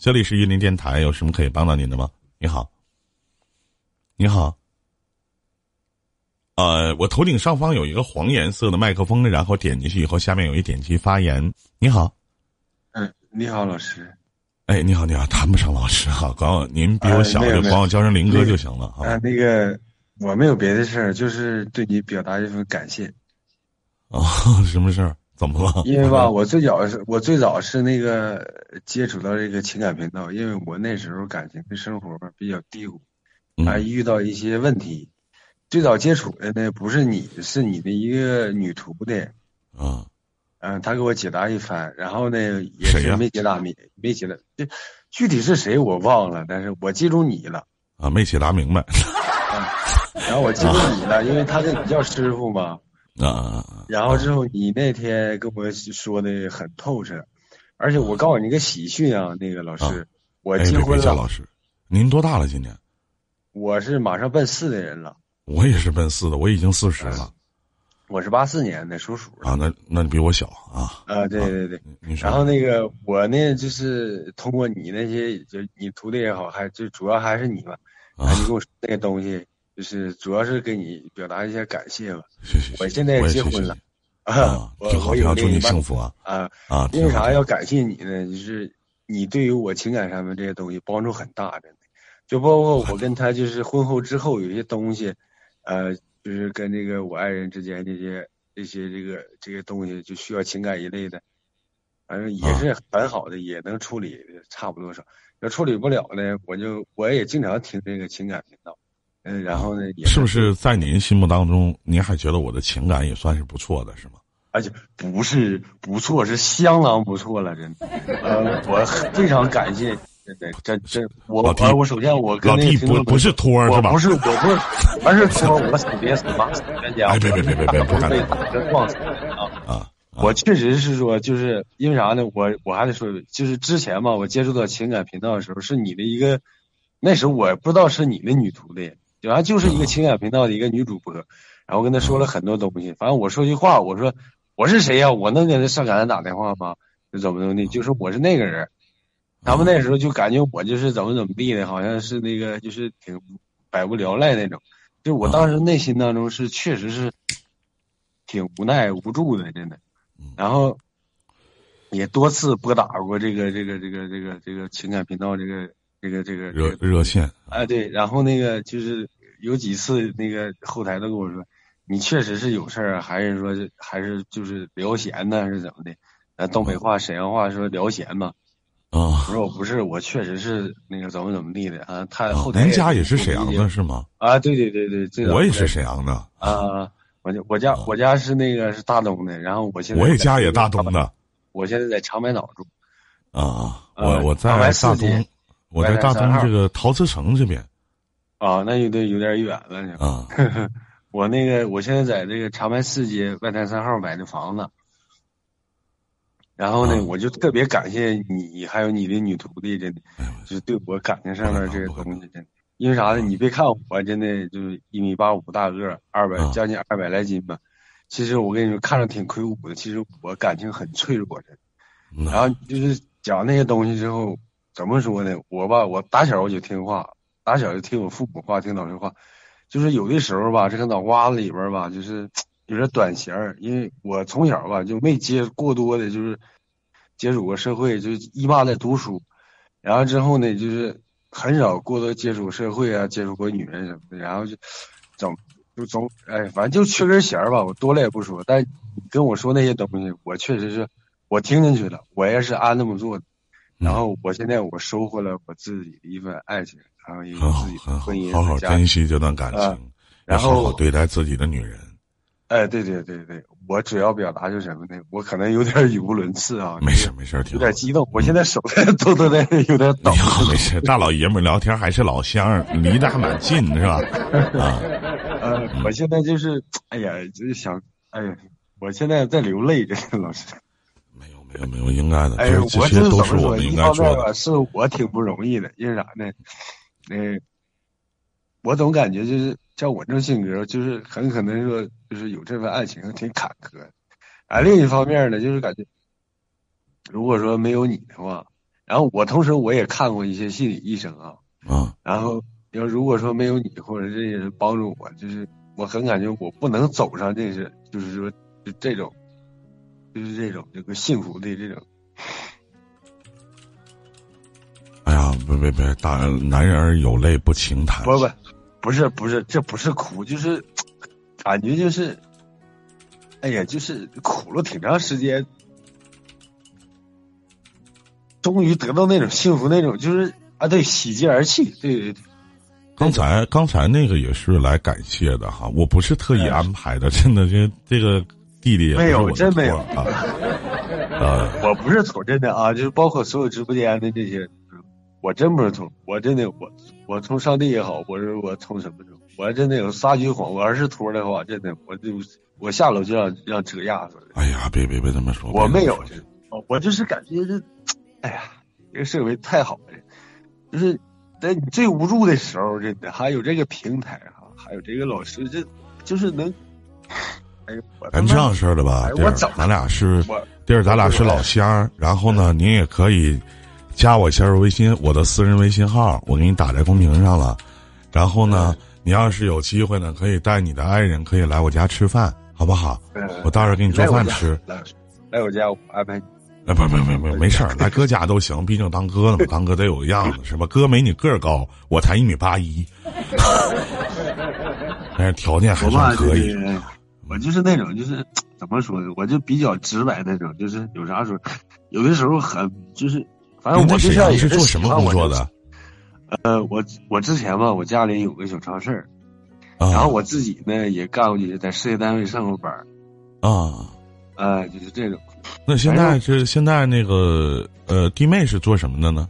这里是玉林电台，有什么可以帮到您的吗？你好，你好。呃，我头顶上方有一个黄颜色的麦克风，然后点进去以后，下面有一点击发言。你好，嗯，你好，老师。哎，你好，你好，谈不上老师哈，管我您比我小，就管我叫声林哥就行了啊。那个我没有别的事儿，就是对你表达一份感谢。啊，什么事儿？怎么了？因为吧，我最早是我最早是那个接触到这个情感频道，因为我那时候感情的生活吧比较低谷，还遇到一些问题。最早接触的呢不是你，是你的一个女徒弟。啊。嗯，他给我解答一番，然后呢也是没解答明，没解答，这具体是谁我忘了，但是我记住你了。啊，没解答明白。然后我记住你了，因为他跟你叫师傅嘛。啊，然后之后你那天跟我说的很透彻，而且我告诉你个喜讯啊，那个老师，我结婚了。老师，您多大了？今年？我是马上奔四的人了。我也是奔四的，我已经四十了。我是八四年的，属鼠。啊，那那你比我小啊。啊，对对对。然后那个我呢，就是通过你那些，就你徒弟也好，还就主要还是你吧。啊。你给我说那个东西。就是主要是给你表达一下感谢吧。我现在结婚了，啊，挺好，挺好，祝你幸福啊！啊啊！因为啥要感谢你呢？就是你对于我情感上面这些东西帮助很大，真的。就包括我跟他就是婚后之后有些东西，呃，就是跟这个我爱人之间这些这些这个这些东西就需要情感一类的，反正也是很好的，也能处理差不多少。要处理不了呢，我就我也经常听这个情感频道。嗯，然后呢？是不是在您心目当中，您还觉得我的情感也算是不错的，是吗？而且不是不错，是相当不错了，真的。呃，我非常感谢，真的，真真我我我首先我跟那个不不是托是吧？不是，我不是，而是托，我死别死吧，死冤家。哎，别别别别别，不敢被打个撞死啊啊！我确实是说，就是因为啥呢？我我还得说，就是之前嘛，我接触到情感频道的时候，是你的一个，那时候我不知道是你的女徒弟。然后就是一个情感频道的一个女主播，然后跟她说了很多东西。反正我说句话，我说我是谁呀？我能给她上赶打电话吗？就怎么怎么的，就是我是那个人。他们那时候就感觉我就是怎么怎么地的，好像是那个就是挺百无聊赖那种。就我当时内心当中是确实是挺无奈无助的，真的。然后也多次拨打过这个这个这个这个这个情感频道这个。这个这个热热线啊，对，然后那个就是有几次那个后台都跟我说，你确实是有事儿，还是说还是就是聊闲呢，还是怎么的？咱东北话、沈阳话说聊闲嘛。啊，我说我不是，我确实是那个怎么怎么地的啊。他后台您家也是沈阳的是吗？啊，对对对对，这我也是沈阳的啊。我我家我家是那个是大东的，然后我现在我也家也大东的，我现在在长白岛住。啊，我我在大东。我在大东这个陶瓷城这边，啊，那有点有点远了呢。啊，我那个我现在在这个长白四街外滩三号买的房子，然后呢，我就特别感谢你，还有你的女徒弟，真的，就是对我感情上面这个东西，真的，因为啥呢？你别看我真的就是一米八五大个，二百将近二百来斤吧，其实我跟你说，看着挺魁梧的，其实我感情很脆弱的。然后就是讲那些东西之后。怎么说呢？我吧，我打小我就听话，打小就听我父母话，听老师话。就是有的时候吧，这个脑瓜子里边吧，就是 有点短弦儿。因为我从小吧就没接过多的，就是接触过社会，就一妈在读书。然后之后呢，就是很少过多接触社会啊，接触过女人什么的。然后就 总就总哎，反正就缺根弦儿吧。我多了也不说，但跟我说那些东西，我确实是我听进去了，我也是按那么做的。然后我现在我收获了我自己的一份爱情，然后一个自己的婚姻，好好珍惜这段感情，然后好好对待自己的女人。哎，对对对对，我主要表达就是什么呢？我可能有点语无伦次啊，没事没事，有点激动，我现在手都都在有点抖。没事，大老爷们聊天还是老乡，离得还蛮近，是吧？啊，呃，我现在就是，哎呀，就是想，哎呀，我现在在流泪，这老师。没有没有，应该的。哎，这些都是我们应该做的。是我挺不容易的，因为啥呢？那我总感觉就是像我这种性格，就是很可能说，就是有这份爱情挺坎坷。啊，另一方面呢，就是感觉如果说没有你的话，然后我同时我也看过一些心理医生啊，啊，然后要如果说没有你或者这些人帮助我，就是我很感觉我不能走上这些，就是说就这种，就是这种这个幸福的这种。哎呀，别别别，大男人有泪不轻弹。不不，不是不是，这不是哭，就是感觉就是，哎呀，就是苦了挺长时间，终于得到那种幸福，那种就是啊，对，喜极而泣，对对对。刚才刚才那个也是来感谢的哈，我不是特意安排的，真的，这这个弟弟没有，真没有啊。啊，我不是错，真的啊，就是包括所有直播间的这些。我真不是图，我真的我我从上帝也好，我是我从什么的，我真的有撒句谎，我要是托的话，真的我就我下楼就让让车压死了。哎呀，别别别这么说，我没有这，我就是感觉这，哎呀，这个社会太好了，就是在你最无助的时候，真的还有这个平台哈，还有这个老师，这就是能，咱这样式的吧，弟儿，咱俩是弟儿，咱俩是老乡，然后呢，您也可以。加我一下微信，我的私人微信号，我给你打在公屏上了。然后呢，你要是有机会呢，可以带你的爱人，可以来我家吃饭，好不好？我到时候给你做饭吃。来，来我家我安排。哎，不不不不，没事儿，来哥家都行，毕竟当哥的嘛，当哥得有个样子，是吧？哥没你个儿高，我才一米八一，但是条件还算可以。我就是那种，就是怎么说呢？我就比较直白那种，就是有啥说，有的时候很就是。反正我之前是做什么工作的？呃，我我之前吧，我家里有个小超市，然后我自己呢也干过去，在事业单位上过班啊，呃，就是这种。那现在是现在那个呃，弟妹是做什么的呢？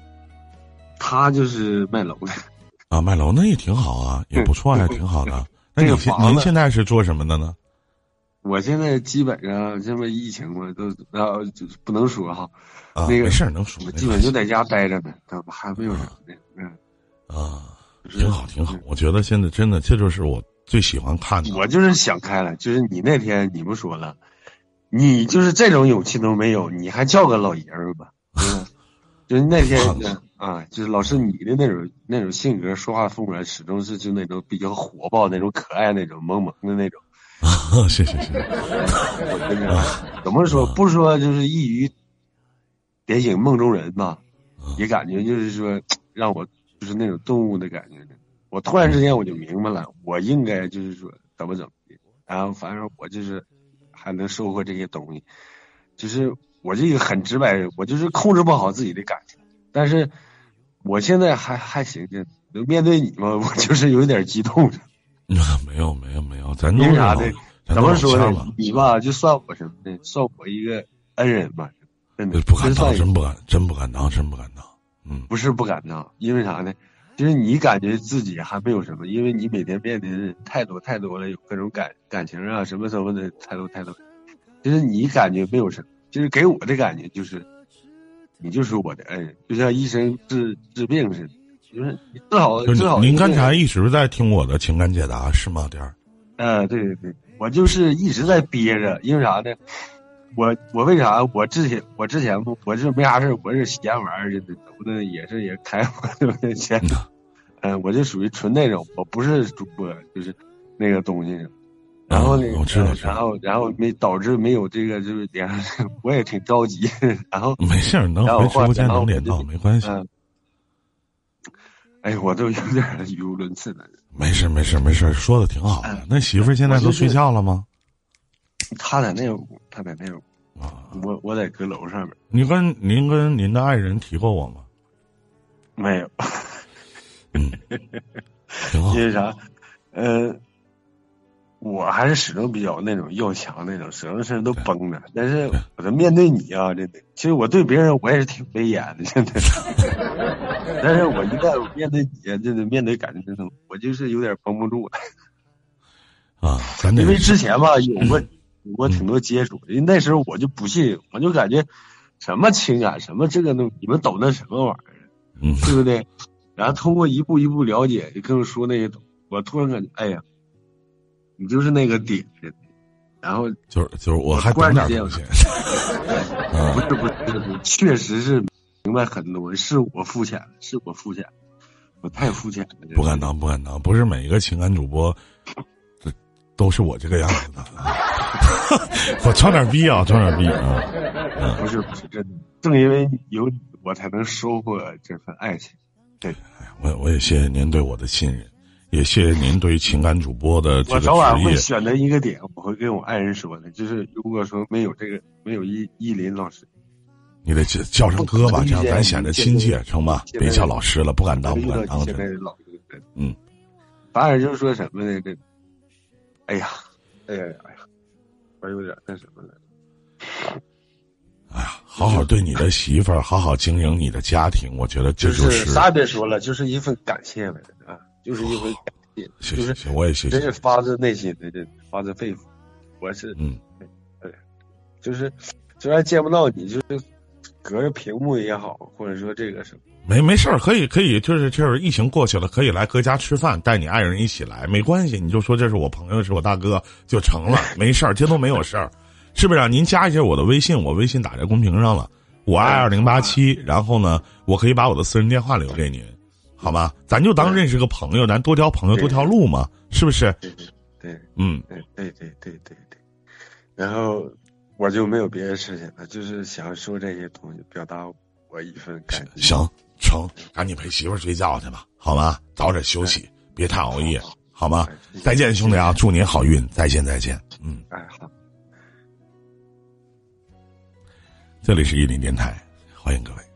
他就是卖楼的。啊，卖楼那也挺好啊，也不错，还挺好的。那你您现在是做什么的呢？我现在基本上这么疫情嘛，都啊就是不能说哈。啊，那个没事能说，基本就在家待着呢，还没有什么的，嗯，啊，挺好挺好。我觉得现在真的，这就是我最喜欢看的。我就是想开了，就是你那天你不说了，你就是这种勇气都没有，你还叫个老爷们儿吧？嗯，就是那天 啊，就是老师你的那种那种性格，说话风格始终是就那种比较火爆、那种可爱、那种萌萌的那种。啊，谢谢谢谢。怎么说？不说就是一语。点醒梦中人吧，也感觉就是说，让我就是那种动物的感觉。我突然之间我就明白了，我应该就是说怎么怎么的。然后反正我就是还能收获这些东西。就是我这个很直白人，我就是控制不好自己的感情。但是我现在还还行，就面对你嘛，我就是有点激动。没有没有没有，咱因为啥的？怎么说呢？你吧，就算我什么的，算我一个恩人吧。不敢当，真不敢，真不敢当，真不敢当。嗯，不是不敢当，因为啥呢？就是你感觉自己还没有什么，因为你每天面临的太多太多了，有各种感感情啊，什么什么的，太多太多。就是你感觉没有什么，就是给我的感觉就是，你就是我的恩人，就像医生治治病似的，就是最好最好。您刚才一直在听我的情感解答是吗，点儿？嗯，对对对，我就是一直在憋着，因为啥呢？我我为啥我之前我之前不我是没啥事我是闲玩儿的，都的也是也开我钱，嗯，我就属于纯那种，我不是主播，就是那个东西，然后呢，然后然后没导致没有这个就是点，我也挺着急，然后没事能回直播间能连到没关系，哎，我都有点语无伦次了。没事没事没事，说的挺好的。那媳妇儿现在都睡觉了吗？他在那屋，他在那屋啊，我我在阁楼上面。你跟您跟您的爱人提过我吗？没有。嗯，挺好。因为啥？呃，我还是始终比较那种要强那种，什么事都绷着。但是我在面对你啊，真的，其实我对别人我也是挺威严的，真的。但是我一旦面对你，真的面对感情这种，我就是有点绷不住了。啊，因为之前吧有过。有过挺多接触，因为那时候我就不信，我就感觉什么情感，什么这个东，你们懂那什么玩意儿，嗯，对不对？然后通过一步一步了解，就跟我说那些，我突然感觉，哎呀，你就是那个点，然后就是就是我还管点东西，不是不是，确实是明白很多，是我肤浅，是我肤浅，我太肤浅了。不敢当，不敢当，不是每一个情感主播，这都是我这个样子的。我装点逼啊，装点逼啊！不是不是真的，正因为有你，我才能收获这份爱情。对，我我也谢谢您对我的信任，也谢谢您对情感主播的这个我早晚会选择一个点，我会跟我爱人说的，就是如果说没有这个，没有依依林老师。你得叫叫声哥吧，这样咱显得亲切，成吧？别叫老师了，不敢当，不敢当。现在老嗯，反而就是说什么呢？这，哎呀，哎呀，哎呀，我有点那什么了。哎呀，好好对你的媳妇儿，好好经营你的家庭，我觉得这就是啥也别说了，就是一份感谢呗啊，就是一回感谢，就是我也谢谢，真是发自内心的，这发自肺腑。我是嗯，对，就是虽然见不到你，就是。隔着屏幕也好，或者说这个什么，没没事儿，可以可以，就是就是疫情过去了，可以来哥家吃饭，带你爱人一起来，没关系，你就说这是我朋友，是我大哥就成了，没事儿，这都没有事儿，是不是？啊您加一下我的微信，我微信打在公屏上了，我爱二零八七，然后呢，我可以把我的私人电话留给您，好吗？咱就当认识个朋友，咱多交朋友多条路嘛，是不是？对对对，嗯，对对对对对对，然后。我就没有别的事情了，就是想说这些东西，表达我一份感激。行成，赶紧陪媳妇睡觉去吧，好吗？早点休息，别太熬夜，好吗？再见，兄弟啊！祝您好运，再见，再见。嗯，哎好。这里是一林电台，欢迎各位。